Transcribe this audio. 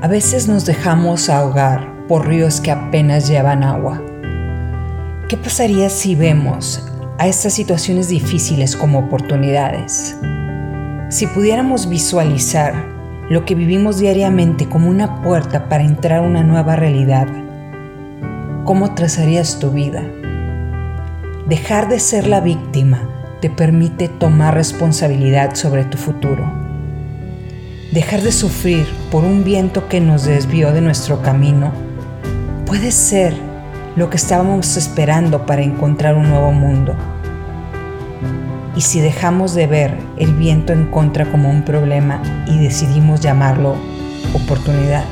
A veces nos dejamos ahogar por ríos que apenas llevan agua. ¿Qué pasaría si vemos a estas situaciones difíciles como oportunidades? Si pudiéramos visualizar lo que vivimos diariamente como una puerta para entrar a una nueva realidad, ¿cómo trazarías tu vida? Dejar de ser la víctima te permite tomar responsabilidad sobre tu futuro dejar de sufrir por un viento que nos desvió de nuestro camino, puede ser lo que estábamos esperando para encontrar un nuevo mundo. Y si dejamos de ver el viento en contra como un problema y decidimos llamarlo oportunidad,